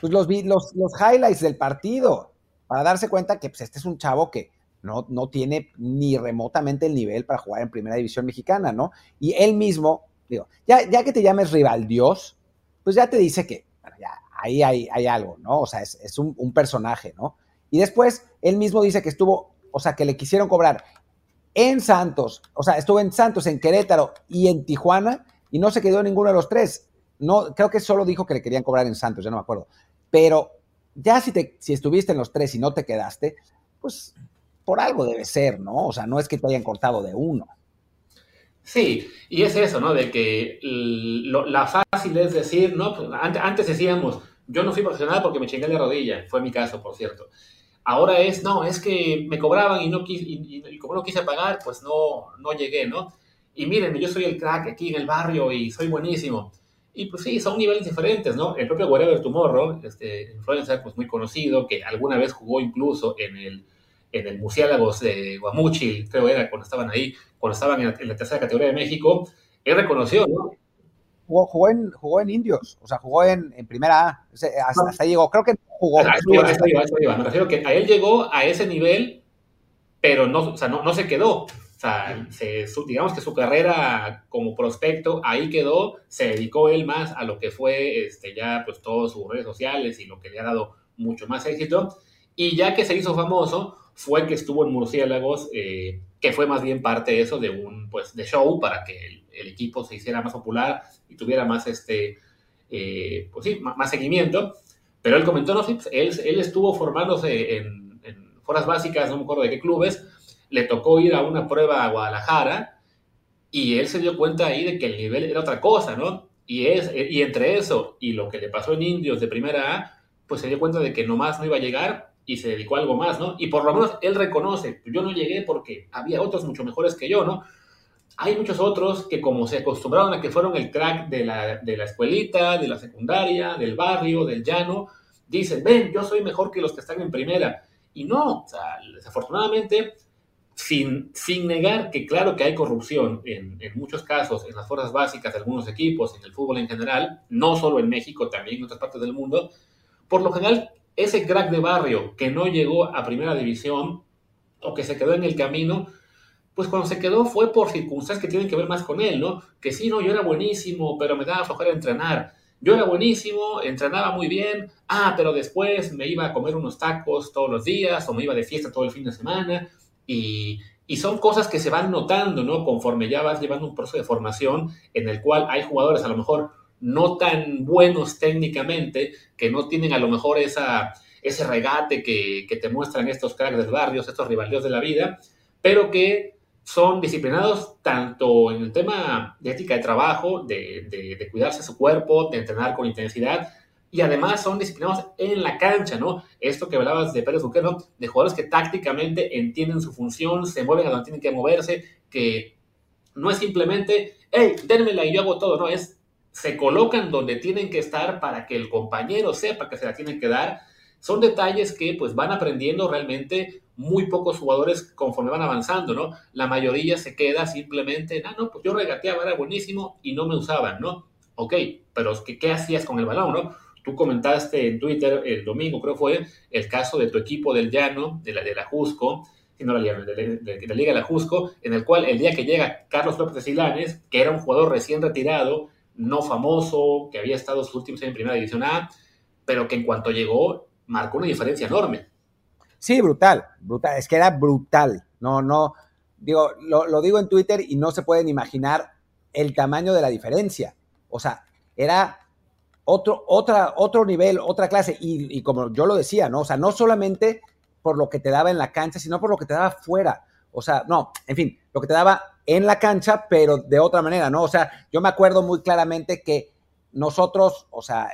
pues los, los, los highlights del partido para darse cuenta que pues, este es un chavo que no, no tiene ni remotamente el nivel para jugar en primera división mexicana, ¿no? Y él mismo, digo, ya, ya que te llames rival Dios, pues ya te dice que ahí hay, hay, algo, ¿no? O sea, es, es un, un, personaje, ¿no? Y después, él mismo dice que estuvo, o sea, que le quisieron cobrar en Santos, o sea, estuvo en Santos, en Querétaro y en Tijuana y no se quedó en ninguno de los tres. No, creo que solo dijo que le querían cobrar en Santos, ya no me acuerdo. Pero ya si, te, si estuviste en los tres y no te quedaste, pues por algo debe ser, ¿no? O sea, no es que te hayan cortado de uno. Sí, y es eso, ¿no? De que la fácil es decir, ¿no? Pues, antes, antes, decíamos, yo no fui profesional porque me chingué la rodilla, fue mi caso, por cierto. Ahora es, no, es que me cobraban y, no quise, y, como no quise pagar, pues no, no llegué, ¿no? Y miren, yo soy el crack aquí en el barrio y soy buenísimo. Y pues sí, son niveles diferentes, ¿no? El propio Wherever Tomorrow, este influencer pues muy conocido, que alguna vez jugó incluso en el, en el de Guamuchil, creo era cuando estaban ahí, cuando estaban en la, en la tercera categoría de México, él reconoció, ¿no? Jugó, jugó, en, jugó en Indios, o sea, jugó en, en primera A, hasta, hasta, ahí llegó, creo que jugó. Hasta iba, hasta. Me refiero que a él llegó a ese nivel, pero no, o sea, no, no se quedó. Sea, se, su, digamos que su carrera como prospecto ahí quedó, se dedicó él más a lo que fue este, ya pues todas sus redes sociales y lo que le ha dado mucho más éxito. Y ya que se hizo famoso, fue que estuvo en Murciélagos, eh, que fue más bien parte de eso, de un pues de show para que el, equipo se hiciera más popular y tuviera más este, eh, pues sí, más, seguimiento. Pero él comentó, no, sí, pues él, él estuvo formándose en, en foras básicas, no me acuerdo de qué clubes, le tocó ir a una prueba a Guadalajara y él se dio cuenta ahí de que el nivel era otra cosa, ¿no? Y, es, y entre eso y lo que le pasó en Indios de primera A, pues se dio cuenta de que nomás no iba a llegar y se dedicó a algo más, ¿no? Y por lo menos él reconoce, yo no llegué porque había otros mucho mejores que yo, ¿no? Hay muchos otros que como se acostumbraron a que fueron el crack de la, de la escuelita, de la secundaria, del barrio, del llano, dicen, ven, yo soy mejor que los que están en primera. Y no, desafortunadamente sin, sin negar que claro que hay corrupción en, en, muchos casos en las fuerzas básicas de algunos equipos, en el fútbol en general, no solo en México, también en otras partes del mundo, por lo general ese crack de barrio que no llegó a primera división o que se quedó en el camino, pues cuando se quedó fue por circunstancias que tienen que ver más con él, ¿no? Que sí, no, yo era buenísimo, pero me daba flojera entrenar. Yo era buenísimo, entrenaba muy bien, ah, pero después me iba a comer unos tacos todos los días o me iba de fiesta todo el fin de semana y, son cosas que se van notando, ¿no? Conforme ya vas llevando un proceso de formación en el cual hay jugadores a lo mejor no tan buenos técnicamente, que no tienen a lo mejor esa, ese regate que, que te muestran estos cracks del barrio, estos rivalidades de la vida, pero que son disciplinados tanto en el tema de ética de trabajo, de, de, de cuidarse su cuerpo, de entrenar con intensidad, y además son disciplinados en la cancha, ¿no? Esto que hablabas de Pérez Buquero, de jugadores que tácticamente entienden su función, se mueven a donde tienen que moverse, que no es simplemente, hey, dénmela y yo hago todo, no, es, se colocan donde tienen que estar para que el compañero sepa que se la tienen que dar. Son detalles que pues van aprendiendo realmente muy pocos jugadores conforme van avanzando, ¿no? La mayoría se queda simplemente, ah, no, pues yo regateaba, era buenísimo y no me usaban, ¿no? Ok, pero ¿qué, qué hacías con el balón, no? Tú comentaste en Twitter el domingo, creo fue, el caso de tu equipo del Llano, de la, de la Jusco, no la, Liga de la Jusco, en el cual el día que llega Carlos López de Silanes, que era un jugador recién retirado, no famoso, que había estado sus últimos años en Primera División A, pero que en cuanto llegó marcó una diferencia enorme. Sí, brutal, brutal, es que era brutal. No, no, digo, lo, lo digo en Twitter y no se pueden imaginar el tamaño de la diferencia. O sea, era otro, otro nivel, otra clase. Y, como yo lo decía, ¿no? O sea, no solamente por lo que te daba en la cancha, sino por lo que te daba fuera. O sea, no, en fin, lo que te daba en la cancha, pero de otra manera, ¿no? O sea, yo me acuerdo muy claramente que nosotros, o sea,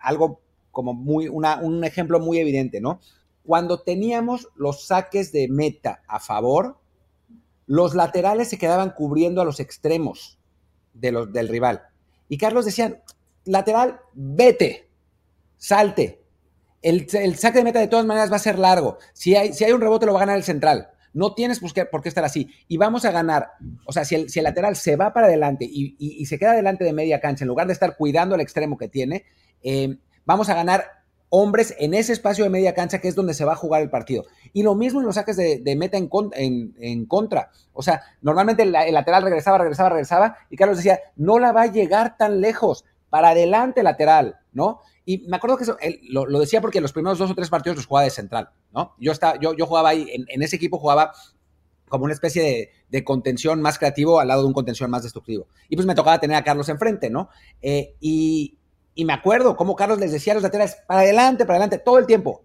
algo como muy, una, un ejemplo muy evidente, ¿no? Cuando teníamos los saques de meta a favor, los laterales se quedaban cubriendo a los extremos de los, del rival. Y Carlos decía, lateral, vete, salte. El, saque de meta de todas maneras va a ser largo. Si hay, si hay un rebote lo va a ganar el central. No tienes por qué, por qué estar así. Y vamos a ganar. O sea, si el, si el lateral se va para adelante y, se queda delante de media cancha, en lugar de estar cuidando el extremo que tiene, eh, vamos a ganar hombres en ese espacio de media cancha que es donde se va a jugar el partido. Y lo mismo en los saques de, meta en, en, contra. O sea, normalmente el, lateral regresaba, regresaba, regresaba y Carlos decía, no la va a llegar tan lejos, para adelante lateral, ¿no? Y me acuerdo que eso, lo, decía porque los primeros dos o tres partidos los jugaba de central, ¿no? Yo, estaba, yo, yo jugaba ahí, en, ese equipo jugaba como una especie de, contención más creativo al lado de un contención más destructivo. Y pues me tocaba tener a Carlos enfrente, ¿no? Eh, y, y me acuerdo cómo Carlos les decía a los laterales, para adelante, para adelante, todo el tiempo,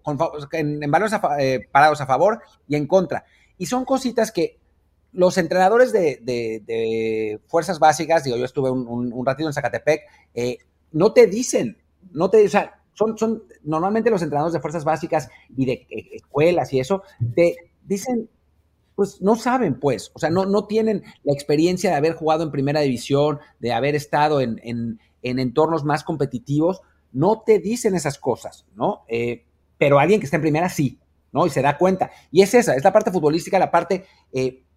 en, balones eh, parados a favor y en contra. Y son cositas que los entrenadores de, fuerzas básicas, digo, yo estuve un, ratito en Zacatepec, eh, no te dicen, no te, o sea, son, son normalmente los entrenadores de fuerzas básicas y de eh, escuelas y eso, te dicen, pues no saben, pues, o sea, no, no tienen la experiencia de haber jugado en primera división, de haber estado en en entornos más competitivos, no te dicen esas cosas, ¿no? Eh, pero alguien que está en primera sí, ¿no? Y se da cuenta. Y es esa, es la parte futbolística, la parte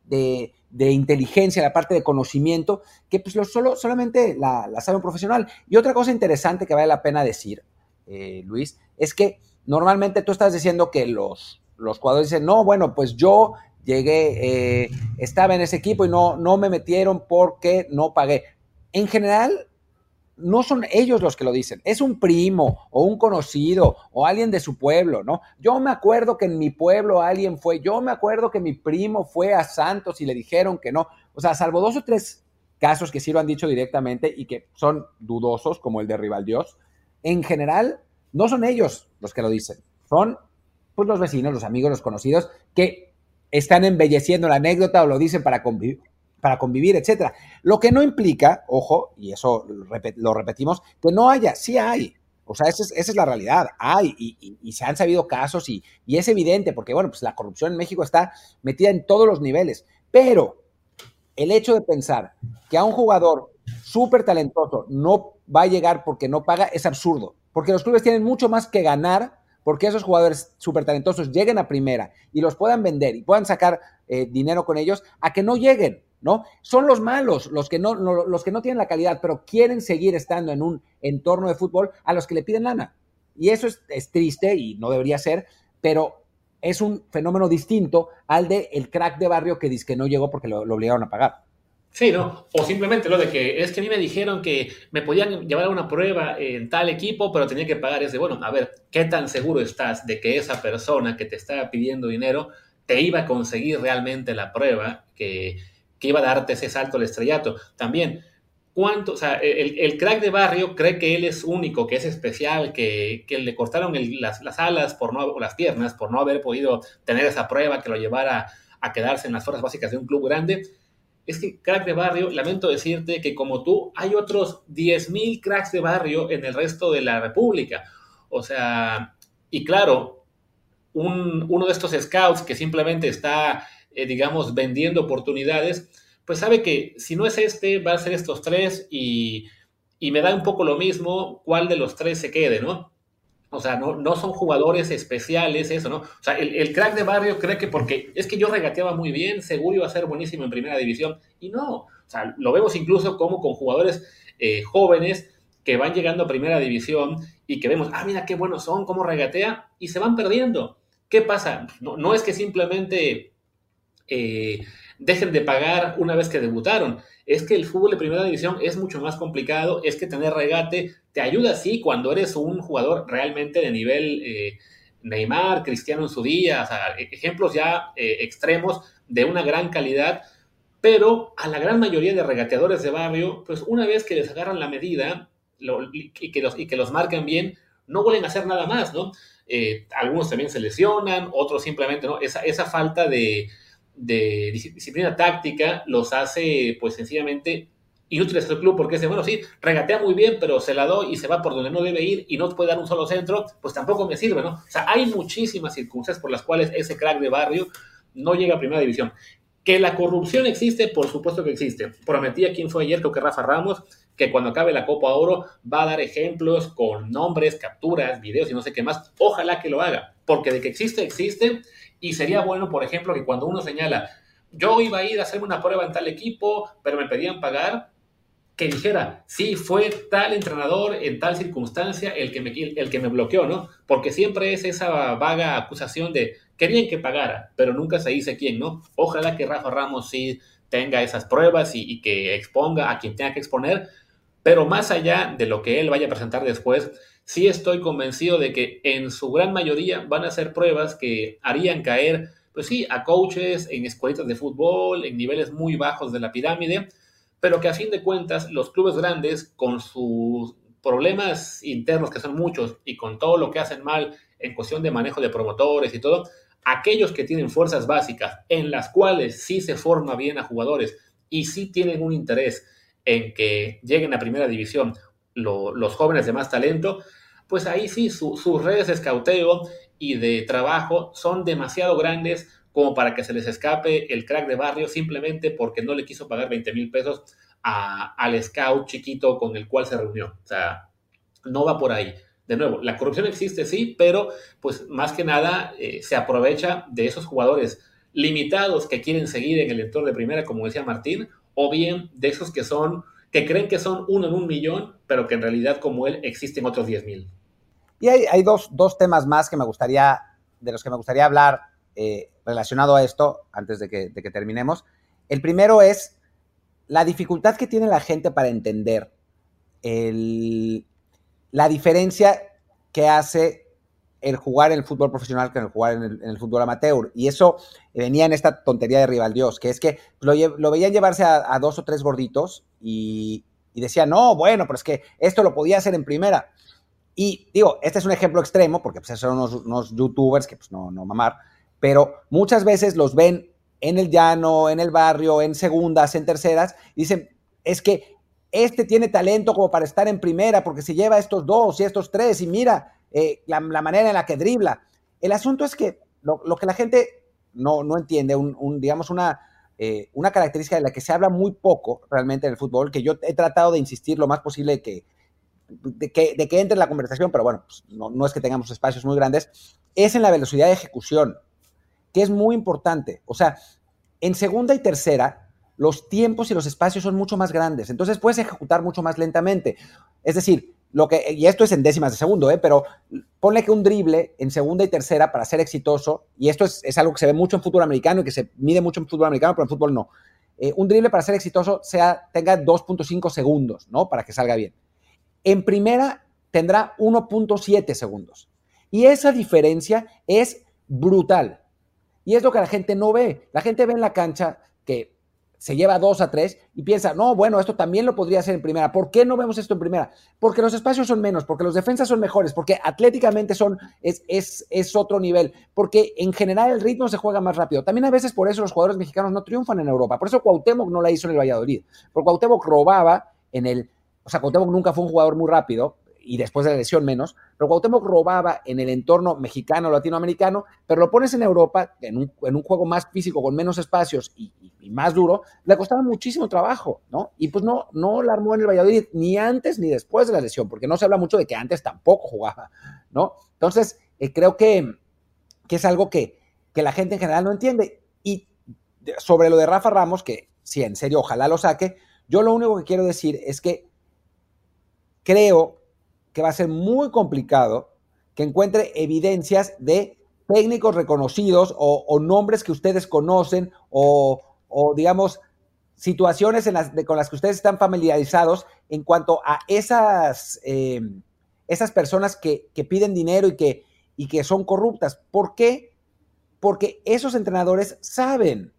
de, inteligencia, la parte de conocimiento, que pues solo, solamente la, sabe un profesional. Y otra cosa interesante que vale la pena decir, eh, Luis, es que normalmente tú estás diciendo que los, los jugadores dicen, no, bueno, pues yo llegué, estaba en ese equipo y no, no me metieron porque no pagué. En general, no son ellos los que lo dicen, es un primo o un conocido o alguien de su pueblo, ¿no? Yo me acuerdo que en mi pueblo alguien fue, yo me acuerdo que mi primo fue a Santos y le dijeron que no. O sea, salvo dos o tres casos que sí lo han dicho directamente y que son dudosos, como el de Rival Dios, en general no son ellos los que lo dicen, son pues los vecinos, los amigos, los conocidos que están embelleciendo la anécdota o lo dicen para convivir para convivir, etcétera. Lo que no implica, ojo, y eso lo repetimos, que no haya, sí hay. O sea, esa es, la realidad. Hay y, se han sabido casos y, es evidente, porque bueno, pues la corrupción en México está metida en todos los niveles. Pero el hecho de pensar que a un jugador súper talentoso no va a llegar porque no paga es absurdo. Porque los clubes tienen mucho más que ganar porque esos jugadores súper talentosos lleguen a primera y los puedan vender y puedan sacar eh, dinero con ellos, a que no lleguen. ¿No? Son los malos, los que no, los que no tienen la calidad, pero quieren seguir estando en un entorno de fútbol a los que le piden lana. Y eso es, triste y no debería ser, pero es un fenómeno distinto al de el crack de barrio que dice que no llegó porque lo, obligaron a pagar. Sí, ¿no? O simplemente lo de que es que a mí me dijeron que me podían llevar a una prueba en tal equipo, pero tenía que pagar. Es de, bueno, a ver, ¿qué tan seguro estás de que esa persona que te está pidiendo dinero te iba a conseguir realmente la prueba que, que iba a darte ese salto al estrellato. También, ¿cuánto? O sea, el, crack de barrio cree que él es único, que es especial, que, le cortaron las, alas por no, o las piernas por no haber podido tener esa prueba que lo llevara a quedarse en las fuerzas básicas de un club grande. Es que crack de barrio, lamento decirte que como tú, hay otros 10.000 cracks de barrio en el resto de la República. O sea, y claro, uno de estos scouts que simplemente está eh, digamos, vendiendo oportunidades, pues sabe que si no es este, va a ser estos tres y, me da un poco lo mismo cuál de los tres se quede, ¿no? O sea, no, no son jugadores especiales, eso, ¿no? O sea, el, crack de barrio cree que porque es que yo regateaba muy bien, seguro iba a ser buenísimo en primera división. Y no, o sea, lo vemos incluso como con jugadores eh, jóvenes que van llegando a primera división y que vemos, ah, mira qué buenos son, cómo regatea, y se van perdiendo. ¿Qué pasa? No, no es que simplemente eh, dejen de pagar una vez que debutaron. Es que el fútbol de primera división es mucho más complicado, es que tener regate te ayuda, sí, cuando eres un jugador realmente de nivel, eh, Neymar, Cristiano en su día, sea, ejemplos ya eh, extremos de una gran calidad, pero a la gran mayoría de regateadores de barrio, pues una vez que les agarran la medida y, que los, y que los marcan bien, no vuelven a hacer nada más, ¿no? Algunos también se lesionan, otros simplemente, ¿no? Esa, esa falta de, de disciplina táctica los hace, pues sencillamente inútiles al club porque dice, bueno, sí, regatea muy bien, pero se la doy y se va por donde no debe ir y no puede dar un solo centro, pues tampoco me sirve, ¿no? O sea, hay muchísimas circunstancias por las cuales ese crack de barrio no llega a primera división. Que la corrupción existe, por supuesto que existe. Prometí a quien fue ayer, creo que Rafa Ramos, que cuando acabe la Copa Oro va a dar ejemplos con nombres, capturas, videos y no sé qué más. Ojalá que lo haga, porque de que existe, existe. Y sería bueno, por ejemplo, que cuando uno señala, yo iba a ir a hacerme una prueba en tal equipo, pero me pedían pagar, que dijera, sí, fue tal entrenador en tal circunstancia el que me, el que me bloqueó, ¿no? Porque siempre es esa vaga acusación de querían que pagara, pero nunca se dice quién, ¿no? Ojalá que Rafa Ramos sí tenga esas pruebas y, y que exponga a quien tenga que exponer, pero más allá de lo que él vaya a presentar después, sí estoy convencido de que en su gran mayoría van a ser pruebas que harían caer, pues sí, a coaches en escuelitas de fútbol, en niveles muy bajos de la pirámide, pero que a fin de cuentas los clubes grandes, con sus problemas internos, que son muchos, y con todo lo que hacen mal en cuestión de manejo de promotores y todo, aquellos que tienen fuerzas básicas en las cuales sí se forma bien a jugadores y sí tienen un interés en que lleguen a primera división los jóvenes de más talento, pues ahí sí sus redes de escauteo y de trabajo son demasiado grandes como para que se les escape el crack de barrio simplemente porque no le quiso pagar 20 mil pesos al scout chiquito con el cual se reunió. O sea, no va por ahí. De nuevo, la corrupción existe, sí, pero pues más que nada eh, se aprovecha de esos jugadores limitados que quieren seguir en el entorno de primera, como decía Martín, o bien de esos que son, que creen que son uno en un millón, pero que en realidad como él existen otros 10 mil. Y hay, hay dos, dos, temas más que me gustaría, de los que me gustaría hablar eh, relacionado a esto, antes de que, terminemos. El primero es la dificultad que tiene la gente para entender la diferencia que hace el jugar en el fútbol profesional que el jugar en el, fútbol amateur. Y eso venía en esta tontería de rival Dios, que es que lo, veían llevarse a, dos o tres gorditos y, y decían, no, bueno, pero es que esto lo podía hacer en primera. Y digo, este es un ejemplo extremo, porque pues, son unos, youtubers que pues no, no mamar, pero muchas veces los ven en el llano, en el barrio, en segundas, en terceras, y dicen, es que este tiene talento como para estar en primera, porque se lleva estos dos y estos tres, y mira eh, la, manera en la que dribla. El asunto es que lo, que la gente no, no entiende, un, digamos, una, eh, una característica de la que se habla muy poco realmente en el fútbol, que yo he tratado de insistir lo más posible que, de, que, de que entre en la conversación, pero bueno, pues no, no es que tengamos espacios muy grandes, es en la velocidad de ejecución que es muy importante. O sea, en segunda y tercera, los tiempos y los espacios son mucho más grandes, entonces puedes ejecutar mucho más lentamente. Es decir, lo que, y esto es en décimas de segundo, ¿eh? pero ponle que un drible en segunda y tercera para ser exitoso, y esto es, algo que se ve mucho en fútbol americano y que se mide mucho en fútbol americano, pero en fútbol no. Eh, un drible para ser exitoso sea, tenga 2.5 segundos, ¿no? Para que salga bien. En primera tendrá 1.7 segundos. Y esa diferencia es brutal. Y es lo que la gente no ve. La gente ve en la cancha que se lleva dos a tres y piensa, no, bueno, esto también lo podría hacer en primera. ¿Por qué no vemos esto en primera? Porque los espacios son menos, porque los defensas son mejores, porque atléticamente son, es, es, es otro nivel, porque en general el ritmo se juega más rápido. También a veces por eso los jugadores mexicanos no triunfan en Europa. Por eso Cuauhtémoc no la hizo en el Valladolid. Porque Cuauhtémoc robaba en el... O sea, Cuauhtémoc nunca fue un jugador muy rápido, y después de la lesión menos, pero Cuauhtémoc robaba en el entorno mexicano, latinoamericano, pero lo pones en Europa, en un, juego más físico, con menos espacios y, más duro, le costaba muchísimo trabajo, ¿no? Y pues no, no la armó en el Valladolid ni antes ni después de la lesión, porque no se habla mucho de que antes tampoco jugaba, ¿no? Entonces, eh, creo que, que, es algo que, que la gente en general no entiende. Y sobre lo de Rafa Ramos, que sí, en serio, ojalá lo saque, yo lo único que quiero decir es que creo que va a ser muy complicado que encuentre evidencias de técnicos reconocidos o, nombres que ustedes conocen o, digamos, situaciones con las que ustedes están familiarizados en cuanto a esas, eh, esas personas que, piden dinero y que, y que son corruptas. ¿Por qué? Porque esos entrenadores saben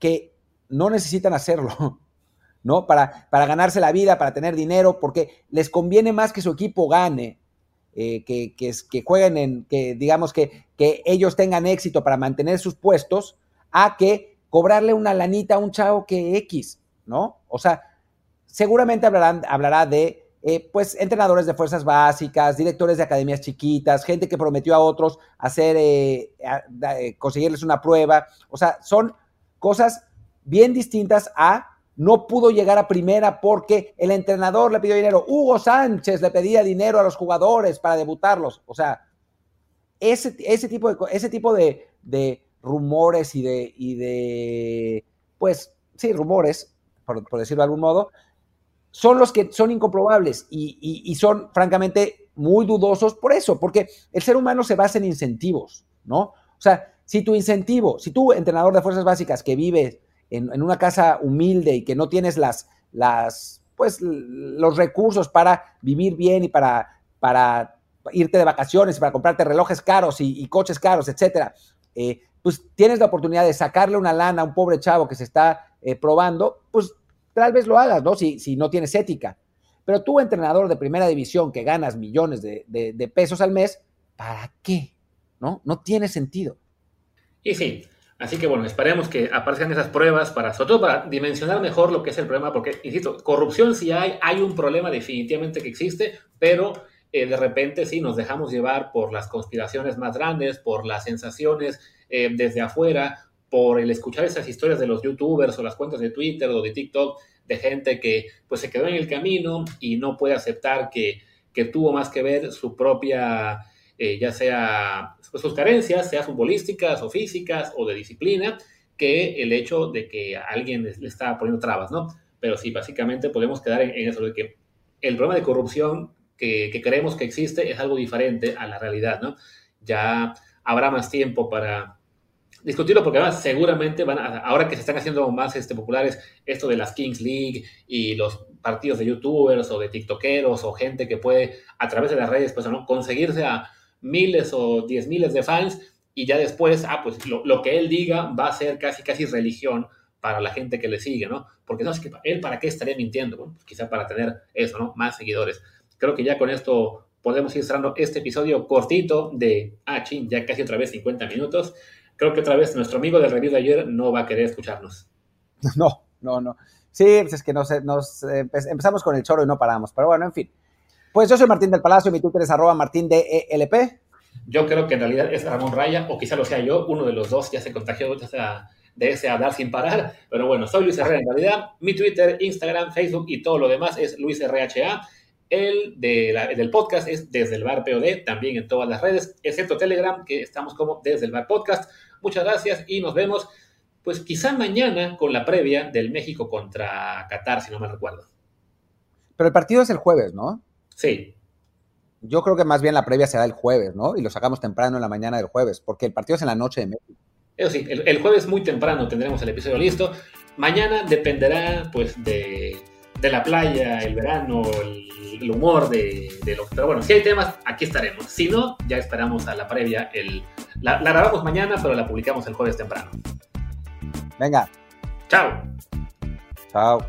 que no necesitan hacerlo, ¿no? Para, para ganarse la vida, para tener dinero, porque les conviene más que su equipo gane, eh, que, que, jueguen en, que digamos que, que ellos tengan éxito para mantener sus puestos, a que cobrarle una lanita a un chavo que X, ¿no? O sea, seguramente hablarán, hablará de eh, pues entrenadores de fuerzas básicas, directores de academias chiquitas, gente que prometió a otros hacer, eh, conseguirles una prueba. O sea, son cosas bien distintas a no pudo llegar a primera porque el entrenador le pidió dinero. Hugo Sánchez le pedía dinero a los jugadores para debutarlos. O sea, ese, ese tipo, de, ese tipo de, de rumores y de, y de, pues, sí, rumores, por, decirlo de algún modo, son los que son incomprobables y, son francamente muy dudosos por eso, porque el ser humano se basa en incentivos, ¿no? O sea, si tu incentivo, si tú, entrenador de fuerzas básicas que vives en, una casa humilde y que no tienes las, las, pues, los recursos para vivir bien y para, para irte de vacaciones y para comprarte relojes caros y, coches caros, etcétera, eh, pues tienes la oportunidad de sacarle una lana a un pobre chavo que se está eh, probando, pues tal vez lo hagas, ¿no? Si, si no tienes ética. Pero tú, entrenador de primera división que ganas millones de, pesos al mes, ¿para qué? ¿No? No tiene sentido. Y sí, así que bueno, esperemos que aparezcan esas pruebas para, sobre todo para dimensionar mejor lo que es el problema, porque, insisto, corrupción sí hay, hay un problema definitivamente que existe, pero eh, de repente sí nos dejamos llevar por las conspiraciones más grandes, por las sensaciones eh, desde afuera, por el escuchar esas historias de los youtubers o las cuentas de Twitter o de TikTok de gente que pues se quedó en el camino y no puede aceptar que, que tuvo más que ver su propia, eh, ya sea sus carencias, sea futbolísticas o físicas o de disciplina, que el hecho de que alguien le está poniendo trabas, ¿no? Pero sí, básicamente podemos quedar en, eso de que el problema de corrupción que, que creemos que existe es algo diferente a la realidad, ¿no? Ya habrá más tiempo para discutirlo porque además seguramente van a, ahora que se están haciendo más este, populares esto de las Kings League y los partidos de youtubers o de tiktokeros o gente que puede a través de las redes pues, ¿no? conseguirse a miles o diez miles de fans y ya después, ah, pues lo, lo, que él diga va a ser casi, casi religión para la gente que le sigue, ¿no? Porque no, es que él para qué estaría mintiendo, bueno, pues quizá para tener eso, ¿no? Más seguidores. Creo que ya con esto podemos ir cerrando este episodio cortito de, ah, chin, ya casi otra vez 50 minutos creo que otra vez nuestro amigo del review de ayer no va a querer escucharnos. No, no, no. Sí, pues es que nos, nos empezamos con el choro y no paramos. Pero bueno, en fin. Pues yo soy Martín del Palacio, mi Twitter es arroba martín de ELP. Yo creo que en realidad es Ramón Raya, o quizá lo sea yo, uno de los dos ya se contagió de ese hablar sin parar. Pero bueno, soy Luis Herrera en realidad. Mi Twitter, Instagram, Facebook y todo lo demás es Luis RHA. El de del podcast es Desde el Bar POD, también en todas las redes, excepto Telegram, que estamos como Desde el Bar Podcast. Muchas gracias y nos vemos, pues quizá mañana con la previa del México contra Qatar, si no me recuerdo. Pero el partido es el jueves, ¿no? Sí. Yo creo que más bien la previa será el jueves, ¿no? Y lo sacamos temprano en la mañana del jueves, porque el partido es en la noche de México. Eso sí, el, el jueves muy temprano tendremos el episodio listo. Mañana dependerá, pues, de de la playa, el verano, el, humor de, de, lo Pero bueno, si hay temas, aquí estaremos. Si no, ya esperamos a la previa. El, la, la grabamos mañana, pero la publicamos el jueves temprano. Venga. Chao. Chao.